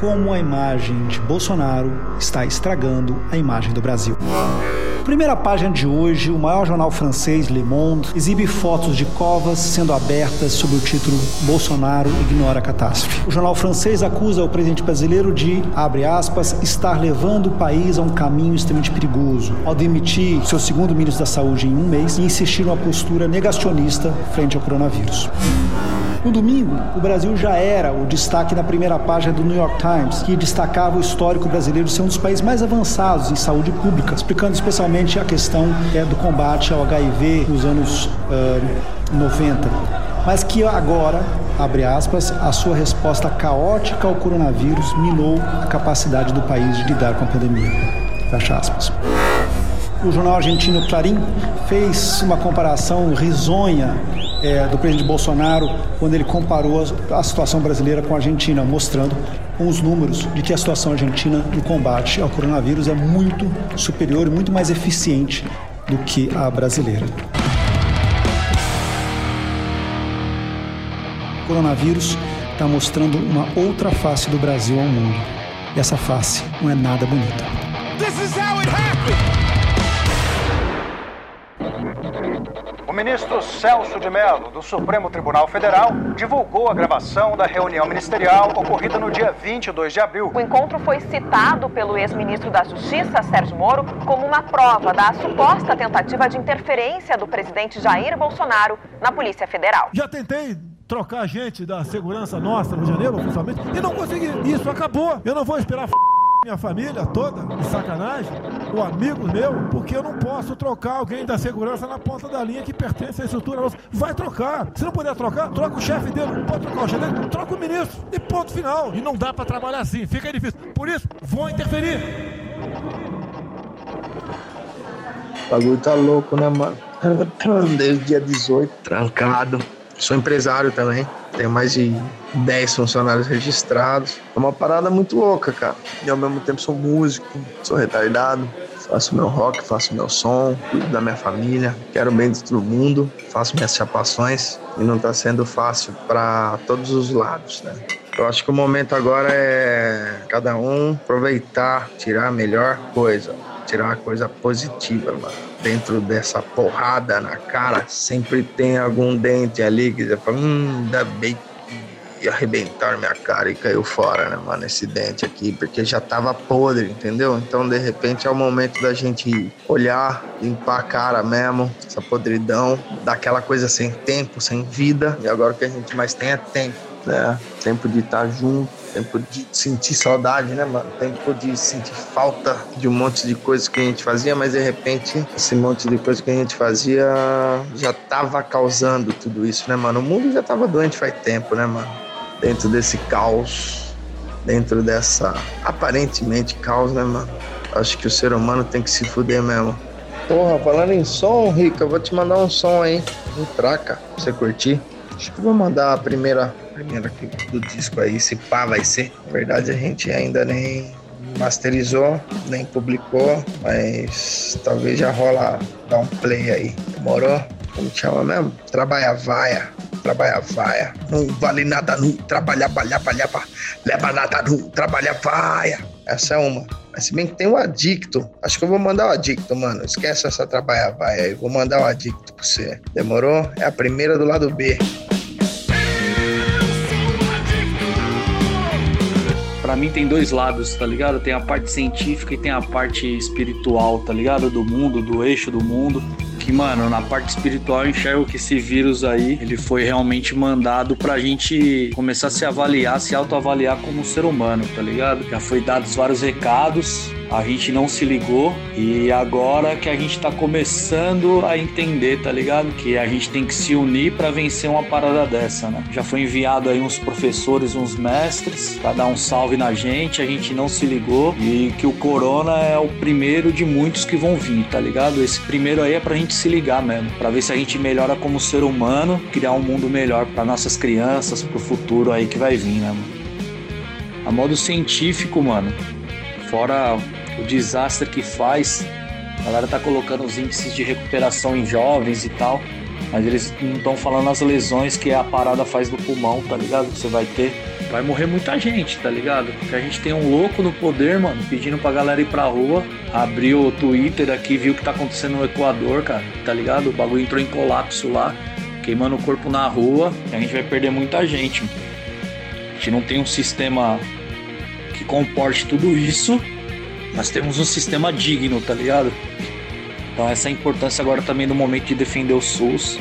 como a imagem de Bolsonaro está estragando a imagem do Brasil. Primeira página de hoje, o maior jornal francês, Le Monde, exibe fotos de covas sendo abertas sob o título Bolsonaro ignora a catástrofe. O jornal francês acusa o presidente brasileiro de, abre aspas, estar levando o país a um caminho extremamente perigoso, ao demitir seu segundo ministro da Saúde em um mês e insistir numa postura negacionista frente ao coronavírus. No domingo, o Brasil já era o destaque na primeira página do New York Times, que destacava o histórico brasileiro ser um dos países mais avançados em saúde pública, explicando especialmente a questão é, do combate ao HIV nos anos uh, 90. Mas que agora, abre aspas, a sua resposta caótica ao coronavírus minou a capacidade do país de lidar com a pandemia. Fecha aspas. O jornal argentino Clarim fez uma comparação risonha é, do presidente Bolsonaro quando ele comparou a, a situação brasileira com a Argentina, mostrando com os números de que a situação argentina no combate ao coronavírus é muito superior e muito mais eficiente do que a brasileira. O coronavírus está mostrando uma outra face do Brasil ao mundo. E essa face não é nada bonita. This is how it ministro Celso de Mello, do Supremo Tribunal Federal, divulgou a gravação da reunião ministerial ocorrida no dia 22 de abril. O encontro foi citado pelo ex-ministro da Justiça, Sérgio Moro, como uma prova da suposta tentativa de interferência do presidente Jair Bolsonaro na Polícia Federal. Já tentei trocar gente da segurança nossa no janeiro, oficialmente, e não consegui. Isso acabou. Eu não vou esperar minha família toda, de sacanagem, o amigo meu, porque eu não posso trocar alguém da segurança na ponta da linha que pertence à estrutura nossa. Vai trocar. Se não puder trocar, troca o chefe dele. Pode trocar o chefe dele, troca o ministro. E ponto final. E não dá para trabalhar assim, fica difícil. Por isso, vou interferir. O bagulho tá louco, né, mano? Desde o dia 18, trancado. Sou empresário também. Tenho mais de 10 funcionários registrados. É uma parada muito louca, cara. E ao mesmo tempo sou músico, sou retardado, faço meu rock, faço meu som, cuido da minha família, quero bem de todo mundo, faço minhas chapações e não tá sendo fácil para todos os lados, né? Eu acho que o momento agora é cada um aproveitar, tirar a melhor coisa, tirar uma coisa positiva, mano. Dentro dessa porrada na cara, sempre tem algum dente ali que você fala, hum, ainda bem e arrebentaram minha cara e caiu fora, né, mano, esse dente aqui, porque já tava podre, entendeu? Então, de repente, é o momento da gente olhar, limpar a cara mesmo, essa podridão, daquela coisa sem tempo, sem vida, e agora o que a gente mais tem é tempo, né? Tempo de estar junto, tempo de sentir saudade, né, mano? Tempo de sentir falta de um monte de coisas que a gente fazia, mas de repente esse monte de coisas que a gente fazia já tava causando tudo isso, né, mano? O mundo já tava doente faz tempo, né, mano? dentro desse caos, dentro dessa aparentemente caos, né, mano? Acho que o ser humano tem que se fuder mesmo. Porra, falando em som, Rica, eu vou te mandar um som aí, um traca, pra você curtir. Acho que vou mandar a primeira, primeira do disco aí, se pá vai ser. Na verdade, a gente ainda nem masterizou, nem publicou, mas talvez já rola dar um play aí. Demorou? Como chama mesmo? Trabalha vaia trabalhar vaia. Não vale nada não, trabalhar, balhar, balhar, leva nada não, trabalhar vaia. Essa é uma. Mas se bem que tem o adicto. Acho que eu vou mandar o adicto, mano. Esquece essa trabalhar vaia aí. Vou mandar o adicto pra você. Demorou? É a primeira do lado B. Pra mim tem dois lados, tá ligado? Tem a parte científica e tem a parte espiritual, tá ligado? Do mundo, do eixo do mundo que, mano, na parte espiritual eu enxergo que esse vírus aí, ele foi realmente mandado pra gente começar a se avaliar, se autoavaliar como ser humano, tá ligado? Já foi dados vários recados, a gente não se ligou e agora que a gente tá começando a entender, tá ligado? Que a gente tem que se unir para vencer uma parada dessa, né? Já foi enviado aí uns professores, uns mestres para dar um salve na gente, a gente não se ligou e que o corona é o primeiro de muitos que vão vir, tá ligado? Esse primeiro aí é pra gente se ligar mesmo, para ver se a gente melhora como ser humano, criar um mundo melhor para nossas crianças, pro futuro aí que vai vir, né? Mano? A modo científico, mano, fora o desastre que faz. A galera tá colocando os índices de recuperação em jovens e tal, mas eles não estão falando as lesões que a parada faz no pulmão, tá ligado? Que você vai ter. vai morrer muita gente, tá ligado? Porque a gente tem um louco no poder, mano, pedindo pra galera ir pra rua. Abriu o Twitter aqui, viu o que tá acontecendo no Equador, cara, tá ligado? O bagulho entrou em colapso lá, queimando o corpo na rua. a gente vai perder muita gente. A gente não tem um sistema que comporte tudo isso. Nós temos um sistema digno, tá ligado? Então essa importância agora também no momento de defender o SUS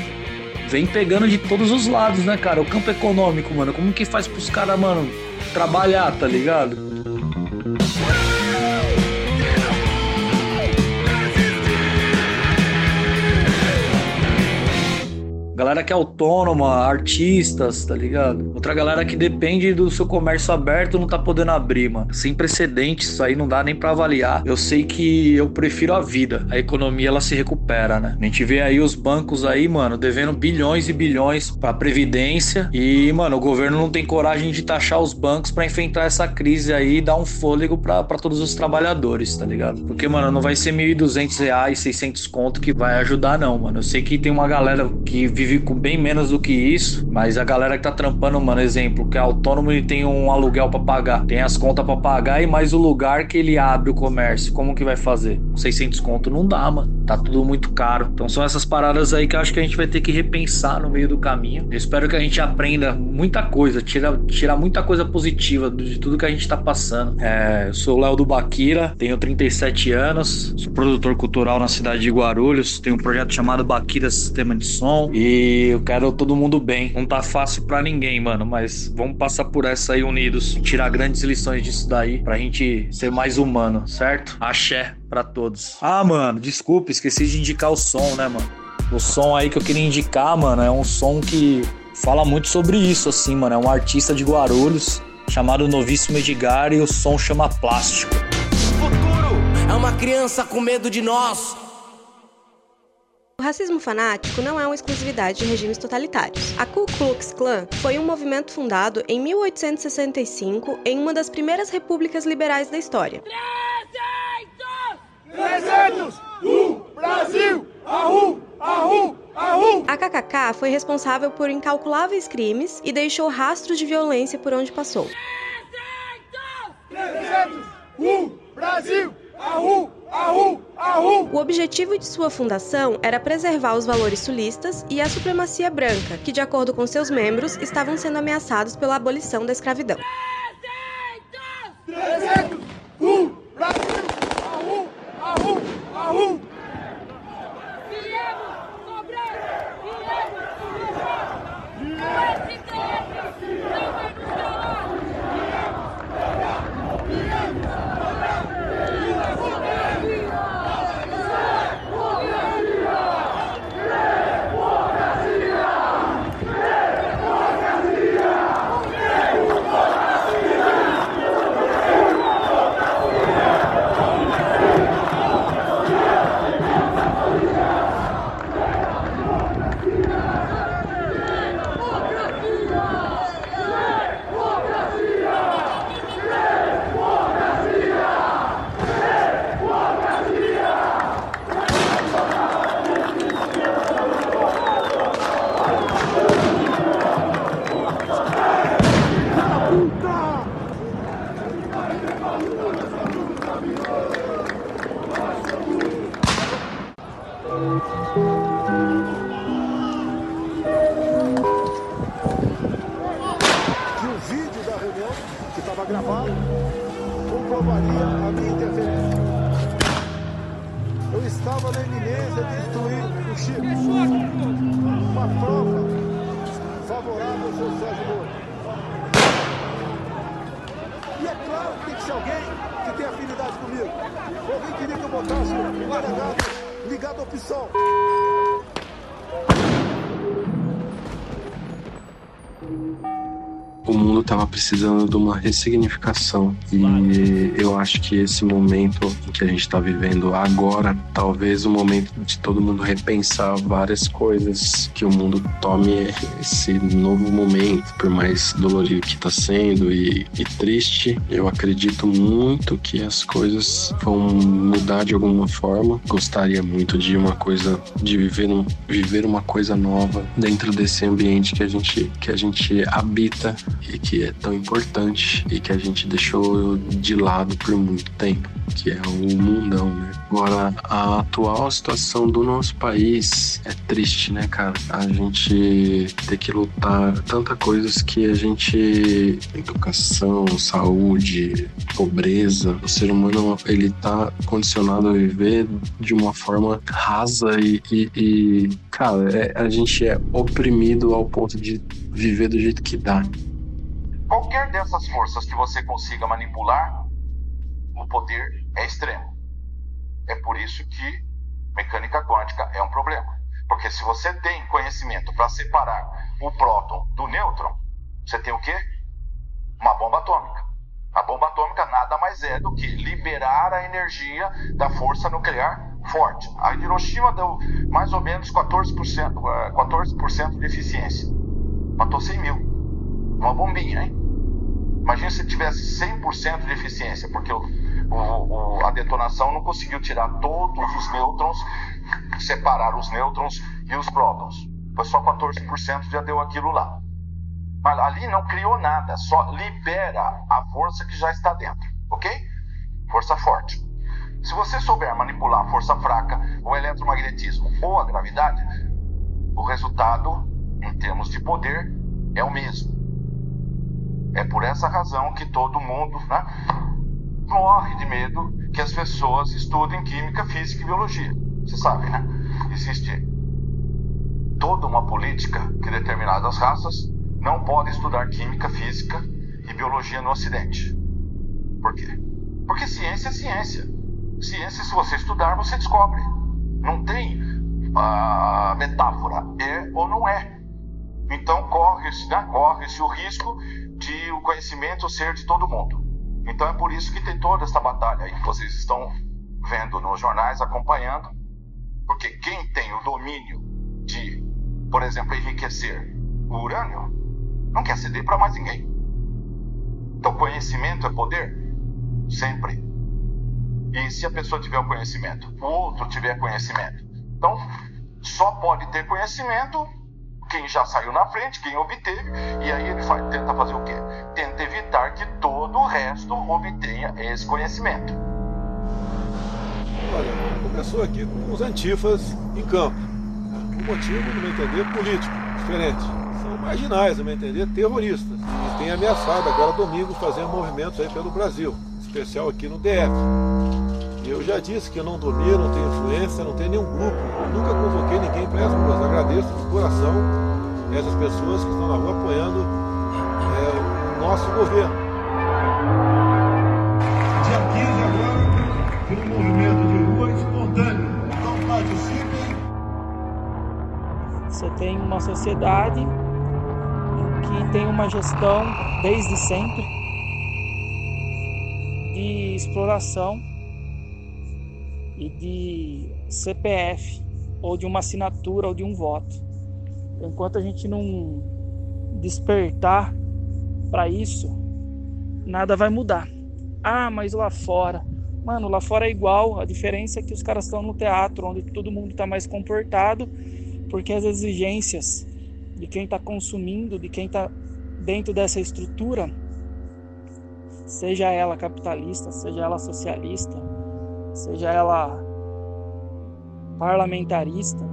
vem pegando de todos os lados, né, cara? O campo econômico, mano. Como que faz pros caras, mano, trabalhar, tá ligado? Galera que é autônoma, artistas, tá ligado? Outra galera que depende do seu comércio aberto não tá podendo abrir, mano. Sem precedentes, isso aí não dá nem para avaliar. Eu sei que eu prefiro a vida. A economia ela se recupera, né? A gente vê aí os bancos aí, mano, devendo bilhões e bilhões pra previdência e, mano, o governo não tem coragem de taxar os bancos para enfrentar essa crise aí e dar um fôlego para todos os trabalhadores, tá ligado? Porque, mano, não vai ser 1.200 reais, 600 conto que vai ajudar não, mano. Eu sei que tem uma galera que vive vive com bem menos do que isso, mas a galera que tá trampando, mano, exemplo, que é autônomo e tem um aluguel para pagar, tem as contas para pagar e mais o lugar que ele abre o comércio, como que vai fazer? 600 conto não dá, mano. Tá tudo muito caro. Então são essas paradas aí que eu acho que a gente vai ter que repensar no meio do caminho. Eu espero que a gente aprenda muita coisa, tirar tira muita coisa positiva de tudo que a gente tá passando. É, eu sou o Léo do Baquira, tenho 37 anos, sou produtor cultural na cidade de Guarulhos, tenho um projeto chamado Baquira Sistema de Som e e eu quero todo mundo bem. Não tá fácil para ninguém, mano, mas vamos passar por essa aí unidos, tirar grandes lições disso daí pra gente ser mais humano, certo? Axé para todos. Ah, mano, desculpa, esqueci de indicar o som, né, mano? O som aí que eu queria indicar, mano, é um som que fala muito sobre isso, assim, mano. É um artista de Guarulhos chamado Novíssimo Edgar e o som chama Plástico. O futuro é uma criança com medo de nós. O racismo fanático não é uma exclusividade de regimes totalitários. A Ku Klux Klan foi um movimento fundado em 1865 em uma das primeiras repúblicas liberais da história. 300! 300! Uh, Brasil! Ahu! Ahu! A KKK foi responsável por incalculáveis crimes e deixou rastros de violência por onde passou. 300! 300! Uh, Brasil! O objetivo de sua fundação era preservar os valores sulistas e a supremacia branca, que, de acordo com seus membros, estavam sendo ameaçados pela abolição da escravidão. Precisando de uma ressignificação e eu acho que esse momento que a gente está vivendo agora, talvez o momento de todo mundo repensar várias coisas, que o mundo tome esse novo momento, por mais dolorido que está sendo e, e triste, eu acredito muito que as coisas vão mudar de alguma forma. Gostaria muito de uma coisa, de viver, um, viver uma coisa nova dentro desse ambiente que a gente que a gente habita e que é tão importante e que a gente deixou de lado por muito tempo, que é o mundão, né? Agora, a atual situação do nosso país é triste, né, cara? A gente ter que lutar tanta coisas que a gente educação, saúde, pobreza, o ser humano ele tá condicionado a viver de uma forma rasa e, e, e cara, é, a gente é oprimido ao ponto de viver do jeito que dá. Qualquer dessas forças que você consiga manipular, o poder é extremo. É por isso que mecânica quântica é um problema. Porque se você tem conhecimento para separar o próton do nêutron, você tem o quê? Uma bomba atômica. A bomba atômica nada mais é do que liberar a energia da força nuclear forte. A Hiroshima deu mais ou menos 14%, 14 eh, de eficiência. Matou 100 mil. Uma bombinha, hein? Imagina se tivesse 100% de eficiência, porque o, o, o, a detonação não conseguiu tirar todos os nêutrons, separar os nêutrons e os prótons. Foi só 14% já deu aquilo lá. Mas ali não criou nada, só libera a força que já está dentro, ok? Força forte. Se você souber manipular a força fraca, o eletromagnetismo ou a gravidade, o resultado, em termos de poder, é o mesmo. É por essa razão que todo mundo né, morre de medo que as pessoas estudem química, física e biologia. Você sabe, né? Existe toda uma política que determinadas raças não podem estudar química, física e biologia no Ocidente. Por quê? Porque ciência é ciência. Ciência, se você estudar, você descobre. Não tem uh, metáfora. É ou não é. Então corre-se né, corre o risco de o conhecimento ser de todo mundo. Então é por isso que tem toda essa batalha aí que vocês estão vendo nos jornais, acompanhando. Porque quem tem o domínio de, por exemplo, enriquecer o urânio, não quer ceder para mais ninguém. Então conhecimento é poder? Sempre. E se a pessoa tiver o conhecimento, o outro tiver conhecimento. Então, só pode ter conhecimento quem já saiu na frente, quem obteve, e aí ele faz, tenta fazer o quê? Tenta evitar que todo o resto obtenha esse conhecimento. Olha, começou aqui com os antifas em campo. O motivo, no meu entender, político, diferente. São marginais, no meu entender, terroristas. E têm ameaçado agora domingo fazer movimentos aí pelo Brasil, especial aqui no DF. Eu já disse que eu não domino, não tenho influência, não tenho nenhum grupo. Nunca convoquei ninguém para essas coisas. Agradeço de coração essas pessoas que estão na rua apoiando é, o nosso governo. Dia 15 agora tem um movimento de rua espontâneo. Então participem. Você tem uma sociedade que tem uma gestão desde sempre de exploração e de CPF, ou de uma assinatura, ou de um voto. Enquanto a gente não despertar para isso, nada vai mudar. Ah, mas lá fora. Mano, lá fora é igual. A diferença é que os caras estão no teatro, onde todo mundo está mais comportado, porque as exigências de quem está consumindo, de quem está dentro dessa estrutura, seja ela capitalista, seja ela socialista, seja ela parlamentarista,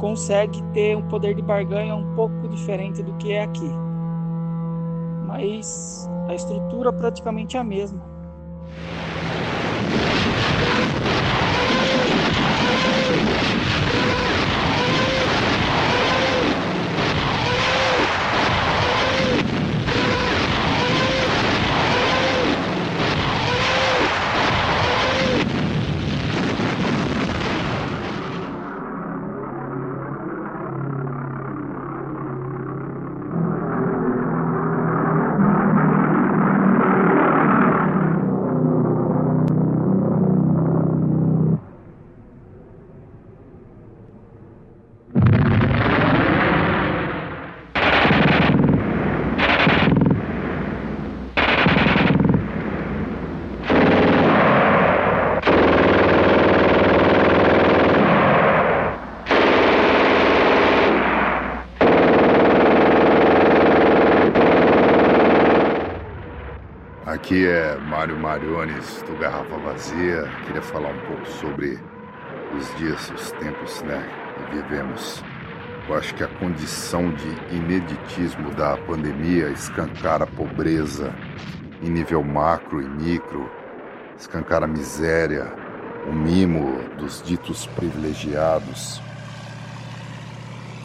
consegue ter um poder de barganha um pouco diferente do que é aqui. Mas a estrutura praticamente é a mesma. Mário Mariones do Garrafa Vazia. Queria falar um pouco sobre os dias, os tempos né, que vivemos. Eu acho que a condição de ineditismo da pandemia escancara a pobreza em nível macro e micro, escancara a miséria, o mimo dos ditos privilegiados,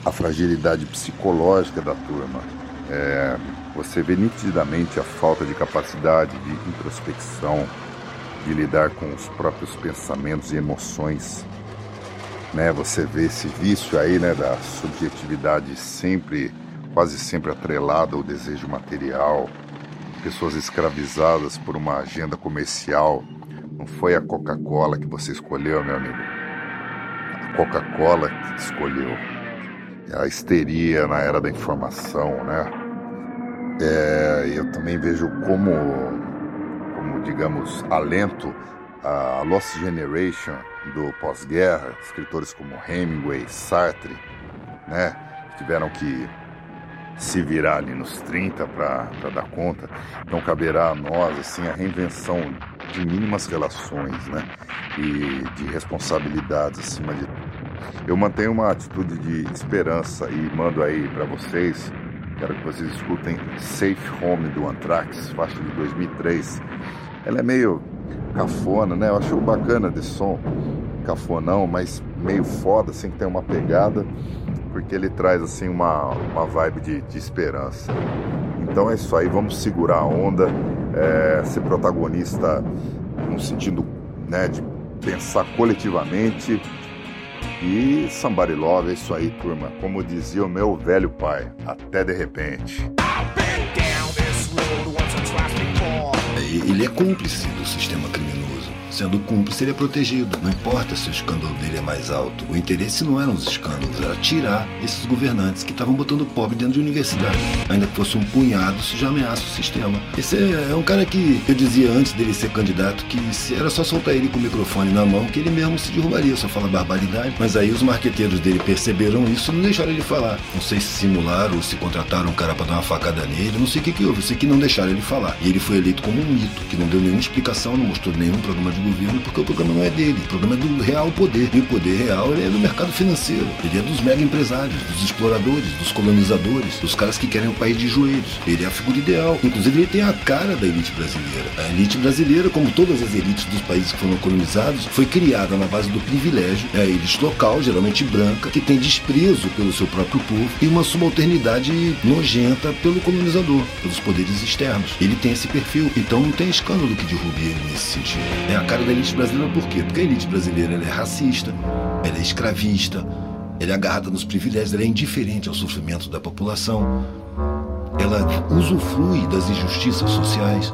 a fragilidade psicológica da turma. É, você vê nitidamente a falta de capacidade de introspecção, de lidar com os próprios pensamentos e emoções. Né? Você vê esse vício aí né, da subjetividade sempre, quase sempre atrelada ao desejo material, pessoas escravizadas por uma agenda comercial. Não foi a Coca-Cola que você escolheu, meu amigo. A Coca-Cola que escolheu. É a histeria na era da informação, né? É, eu também vejo como, como digamos, alento a Lost Generation do pós-guerra, escritores como Hemingway, Sartre, né, tiveram que se virar ali nos 30 para dar conta. Então caberá a nós assim a reinvenção de mínimas relações, né, e de responsabilidades acima de tudo. Eu mantenho uma atitude de esperança e mando aí para vocês Quero que vocês escutem Safe Home do Anthrax, faixa de 2003. Ela é meio cafona, né? Eu acho bacana desse som, cafonão, mas meio foda, assim, que tem uma pegada, porque ele traz, assim, uma, uma vibe de, de esperança. Então é isso aí, vamos segurar a onda, é, ser protagonista no sentido, né, de pensar coletivamente, e Somebody Love, é isso aí, turma. Como dizia o meu velho pai, até de repente. Ele é cúmplice do sistema. Sendo cúmplice, ele é protegido. Não importa se o escândalo dele é mais alto. O interesse não eram os escândalos, era tirar esses governantes que estavam botando pobre dentro de universidade. Ainda que fosse um punhado, isso já ameaça o sistema. Esse é, é um cara que eu dizia antes dele ser candidato que era só soltar ele com o microfone na mão que ele mesmo se derrubaria, só fala barbaridade. Mas aí os marqueteiros dele perceberam isso e não deixaram ele falar. Não sei se simularam ou se contrataram um cara para dar uma facada nele, não sei o que, que houve, sei que não deixaram ele falar. E ele foi eleito como um mito, que não deu nenhuma explicação, não mostrou nenhum programa de governo, porque o programa não é dele. O programa é do real poder. E o poder real é do mercado financeiro. Ele é dos mega empresários, dos exploradores, dos colonizadores, dos caras que querem o país de joelhos. Ele é a figura ideal. Inclusive, ele tem a cara da elite brasileira. A elite brasileira, como todas as elites dos países que foram colonizados, foi criada na base do privilégio. É a elite local, geralmente branca, que tem desprezo pelo seu próprio povo e uma subalternidade nojenta pelo colonizador, pelos poderes externos. Ele tem esse perfil, então não tem escândalo que derrube ele nesse sentido. É a cara da elite brasileira por quê? Porque a elite brasileira é racista, ela é escravista, ela é agarrada nos privilégios, ela é indiferente ao sofrimento da população, ela usufrui das injustiças sociais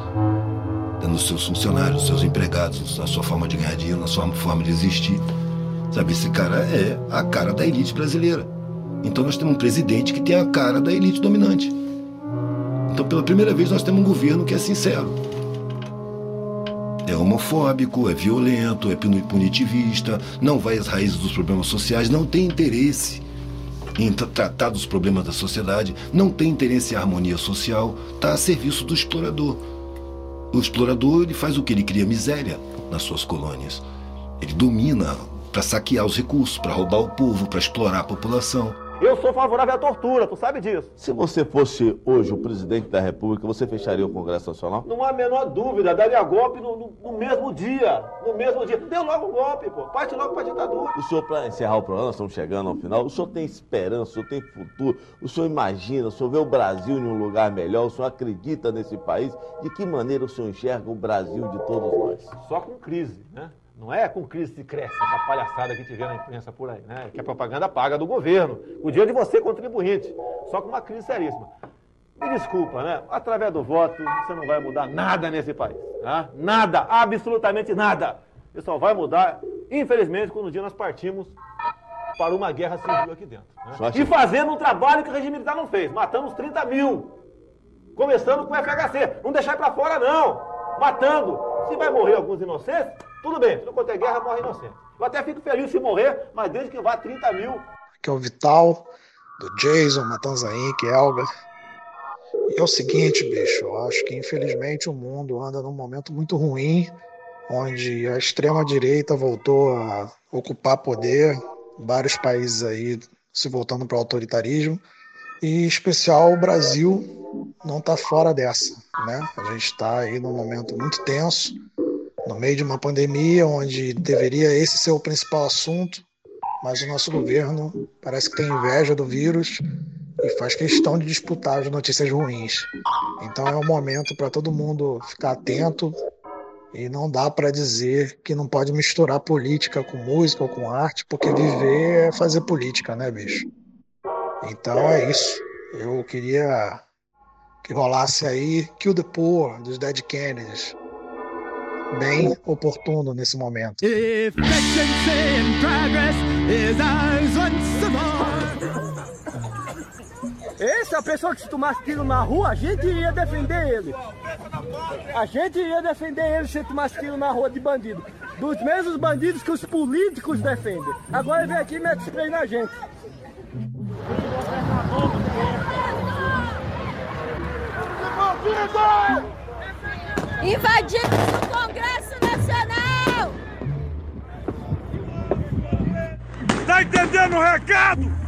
nos seus funcionários, nos seus empregados, na sua forma de ganhar dinheiro, na sua forma de existir. Sabe, esse cara é a cara da elite brasileira. Então nós temos um presidente que tem a cara da elite dominante. Então pela primeira vez nós temos um governo que é sincero é homofóbico, é violento, é punitivista, não vai às raízes dos problemas sociais, não tem interesse em tratar dos problemas da sociedade, não tem interesse em harmonia social, está a serviço do explorador. O explorador ele faz o que? Ele cria miséria nas suas colônias. Ele domina para saquear os recursos, para roubar o povo, para explorar a população. Eu sou favorável à tortura, tu sabe disso. Se você fosse hoje o presidente da República, você fecharia o Congresso Nacional? Não há a menor dúvida, daria golpe no, no, no mesmo dia. No mesmo dia. Deu logo um golpe, pô. Parte logo pra ditadura. O senhor, para encerrar o programa, estamos chegando ao final, o senhor tem esperança, o senhor tem futuro, o senhor imagina, o senhor vê o Brasil em um lugar melhor, o senhor acredita nesse país. De que maneira o senhor enxerga o Brasil de todos nós? Só com crise, né? Não é com crise que cresce essa palhaçada que vê na imprensa por aí, né? Que a propaganda paga do governo. O dia de você, contribuinte. Só com uma crise seríssima. Me desculpa, né? Através do voto, você não vai mudar nada nesse país. Né? Nada, absolutamente nada. Isso só vai mudar, infelizmente, quando um dia nós partimos para uma guerra civil aqui dentro. Né? E fazendo um trabalho que o regime militar não fez. Matamos 30 mil. Começando com o FHC. Não deixar para fora, não. Matando. Se vai morrer alguns inocentes, tudo bem, tudo quanto é guerra morre inocente. Eu até fico feliz se morrer, mas desde que vá 30 mil. Aqui é o Vital, do Jason, Matanza Inc., Elga. E é o seguinte, bicho, eu acho que infelizmente o mundo anda num momento muito ruim, onde a extrema-direita voltou a ocupar poder, vários países aí se voltando para o autoritarismo, e em especial o Brasil não está fora dessa, né? A gente está aí num momento muito tenso, no meio de uma pandemia, onde deveria esse ser o principal assunto, mas o nosso governo parece que tem inveja do vírus e faz questão de disputar as notícias ruins. Então é um momento para todo mundo ficar atento e não dá para dizer que não pode misturar política com música ou com arte, porque viver é fazer política, né, bicho? Então é isso. Eu queria que rolasse aí Kill the Poor dos Dead Kennedys. Bem oportuno nesse momento. Esse é a pessoa que se tomasse tiro na rua, a gente ia defender ele. A gente ia defender ele se tomasse tiro na rua de bandido. Dos mesmos bandidos que os políticos defendem. Agora ele vem aqui e mete spray na gente. Invadimos o Congresso Nacional! Tá entendendo o recado?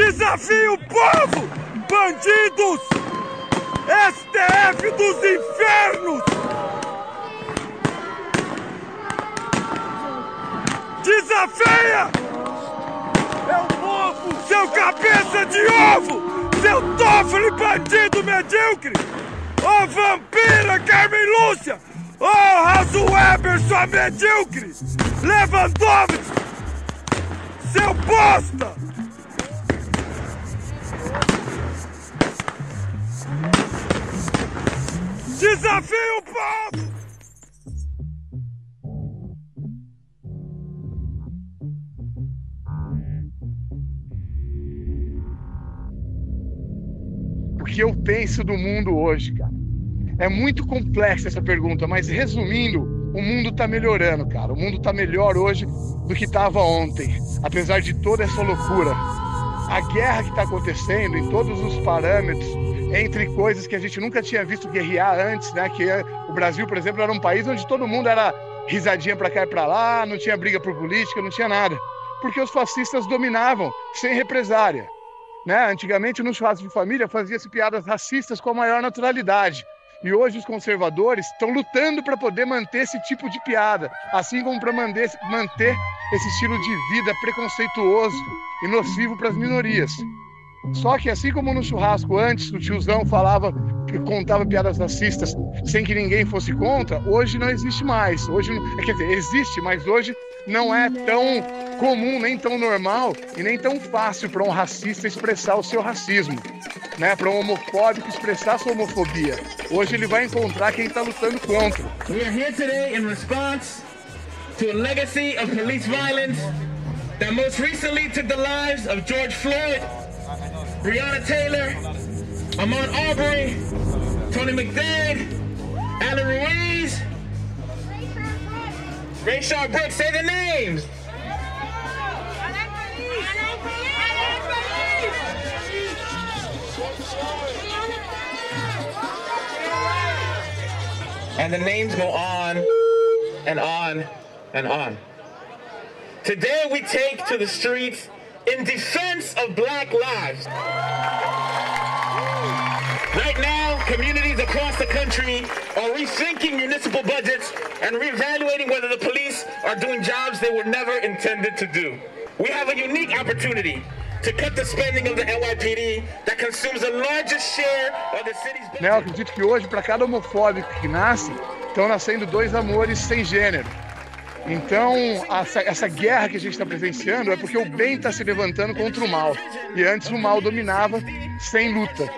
Desafio o povo! Bandidos! STF dos infernos! Desafia! É o povo! Seu cabeça de ovo! Seu Toffoli bandido medíocre! Ô vampira Carmen Lúcia! Ô Raso Weber, sua medíocre! Lewandowski! Seu bosta! Desafio povo! o que eu penso do mundo hoje, cara. É muito complexa essa pergunta, mas resumindo, o mundo tá melhorando, cara. O mundo tá melhor hoje do que tava ontem, apesar de toda essa loucura. A guerra que tá acontecendo em todos os parâmetros, entre coisas que a gente nunca tinha visto guerrear antes, né? Que é- o Brasil, por exemplo, era um país onde todo mundo era risadinha pra cá e pra lá, não tinha briga por política, não tinha nada. Porque os fascistas dominavam sem represária. Né? Antigamente, no churrasco de família, fazia-se piadas racistas com a maior naturalidade. E hoje os conservadores estão lutando para poder manter esse tipo de piada, assim como para manter, manter esse estilo de vida preconceituoso e nocivo para as minorias. Só que assim como no churrasco antes o tiozão falava que contava piadas racistas sem que ninguém fosse contra, hoje não existe mais. Hoje, quer dizer, existe, mas hoje não é tão comum, nem tão normal e nem tão fácil para um racista expressar o seu racismo, né? Para um homofóbico expressar sua homofobia. Hoje ele vai encontrar quem está lutando contra. We are here today in response to a legacy of police violence that most recently took the lives of George Floyd, Breonna Taylor, Ahmaud Aubrey, Tony McDade, Alan Ruiz, Rayshard Brooks. Say the names. And the names go on and on and on. Today we take to the streets in defense of black lives. Right now, communities across the country are rethinking municipal budgets and reevaluating whether the police are doing jobs they were never intended to do. We have a unique opportunity to cut the spending of the NYPD that consumes the largest share of the city's Né, eu acredito que hoje, para cada homofóbico que nasce, estão nascendo dois amores sem gênero. Então, essa, essa guerra que a gente está presenciando é porque o bem está se levantando contra o mal. E antes o mal dominava sem luta.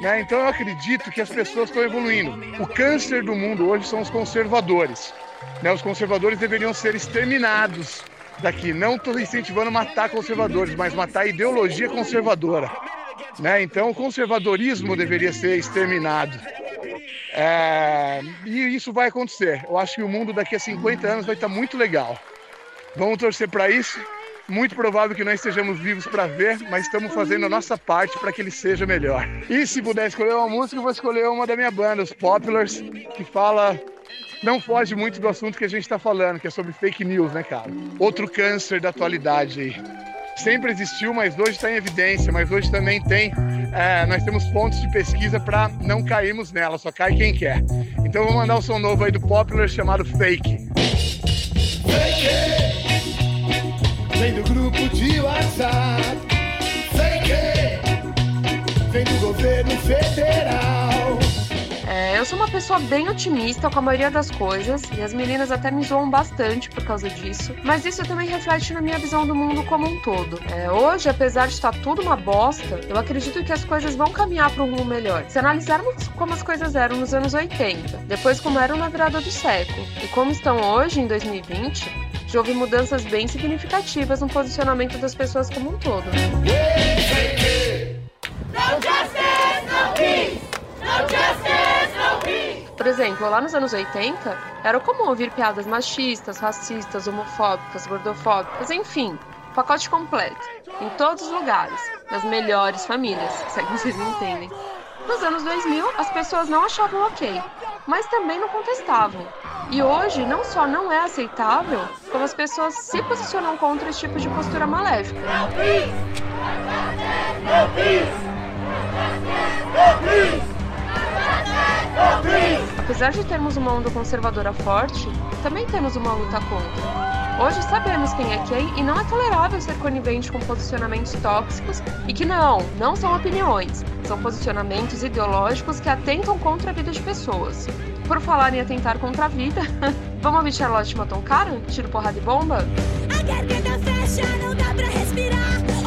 Né? Então, eu acredito que as pessoas estão evoluindo. O câncer do mundo hoje são os conservadores. Né? Os conservadores deveriam ser exterminados daqui. Não estou incentivando matar conservadores, mas matar a ideologia conservadora. Né? Então, o conservadorismo deveria ser exterminado. É, e isso vai acontecer. Eu acho que o mundo daqui a 50 anos vai estar muito legal. Vamos torcer para isso. Muito provável que nós estejamos vivos para ver, mas estamos fazendo a nossa parte para que ele seja melhor. E se puder escolher uma música, eu vou escolher uma da minha banda, os Populars, que fala. Não foge muito do assunto que a gente está falando, que é sobre fake news, né, cara? Outro câncer da atualidade aí sempre existiu, mas hoje está em evidência. Mas hoje também tem, é, nós temos fontes de pesquisa para não cairmos nela, só cai quem quer. Então vou mandar um som novo aí do Popular chamado Fake. Vem do grupo de WhatsApp. Fake. Vem do governo federal. É, eu sou uma pessoa bem otimista com a maioria das coisas, e as meninas até me zoam bastante por causa disso, mas isso também reflete na minha visão do mundo como um todo. É, hoje, apesar de estar tudo uma bosta, eu acredito que as coisas vão caminhar para um rumo melhor. Se analisarmos como as coisas eram nos anos 80, depois como eram na virada do século, e como estão hoje, em 2020, já houve mudanças bem significativas no posicionamento das pessoas como um todo. Por exemplo, lá nos anos 80, era comum ouvir piadas machistas, racistas, homofóbicas, gordofóbicas, enfim, pacote completo, em todos os lugares, nas melhores famílias, se é que vocês me entendem. Nos anos 2000, as pessoas não achavam ok, mas também não contestavam. E hoje, não só não é aceitável, como as pessoas se posicionam contra esse tipo de postura maléfica. Apesar de termos uma onda conservadora forte, também temos uma luta contra. Hoje sabemos quem é quem e não é tolerável ser conivente com posicionamentos tóxicos e que não, não são opiniões, são posicionamentos ideológicos que atentam contra a vida de pessoas. Por falar em atentar contra a vida, vamos ouvir Charlotte Maton Cara? Tiro porrada e bomba? A garganta fecha, não dá pra respirar.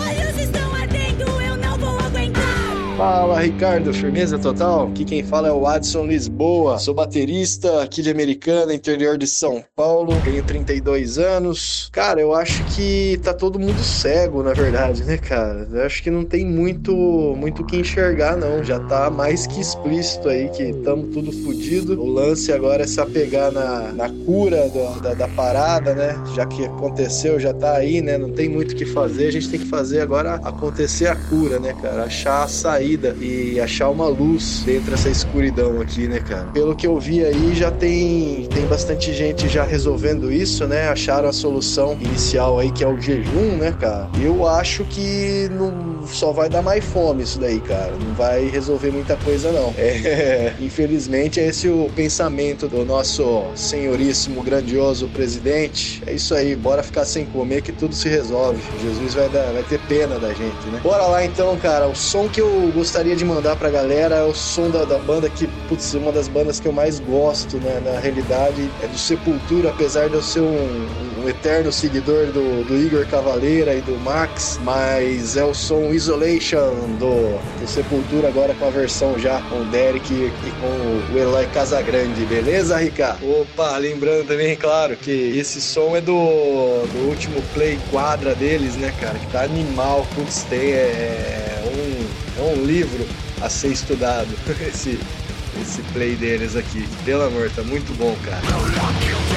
Fala Ricardo, firmeza total? Aqui quem fala é o Adson Lisboa. Sou baterista aqui de Americana, interior de São Paulo. Tenho 32 anos. Cara, eu acho que tá todo mundo cego, na verdade, né, cara? Eu acho que não tem muito muito o que enxergar, não. Já tá mais que explícito aí que estamos tudo fodido. O lance agora é se apegar na, na cura da, da parada, né? Já que aconteceu, já tá aí, né? Não tem muito o que fazer. A gente tem que fazer agora acontecer a cura, né, cara? Achar a saída e achar uma luz dentro dessa escuridão aqui, né, cara? Pelo que eu vi aí, já tem, tem bastante gente já resolvendo isso, né? Acharam a solução inicial aí, que é o jejum, né, cara? Eu acho que não só vai dar mais fome isso daí, cara. Não vai resolver muita coisa, não. É, infelizmente, é esse o pensamento do nosso senhoríssimo, grandioso presidente. É isso aí, bora ficar sem comer que tudo se resolve. Jesus vai, dar, vai ter pena da gente, né? Bora lá então, cara. O som que eu gostaria de mandar pra galera é o som da, da banda que, putz, uma das bandas que eu mais gosto, né? Na realidade, é do Sepultura, apesar de eu ser um, eterno seguidor do, do Igor Cavaleira e do Max, mas é o som Isolation do, do Sepultura agora com a versão já com o Derek e, com o Eloy Casagrande, beleza, Ricardo? Opa, lembrando também, claro, que esse som é do, do último play quadra deles, né, cara? Que tá animal, putz, tem é, um, é um livro a ser estudado, esse, esse play deles aqui. Pelo amor, tá muito bom, cara.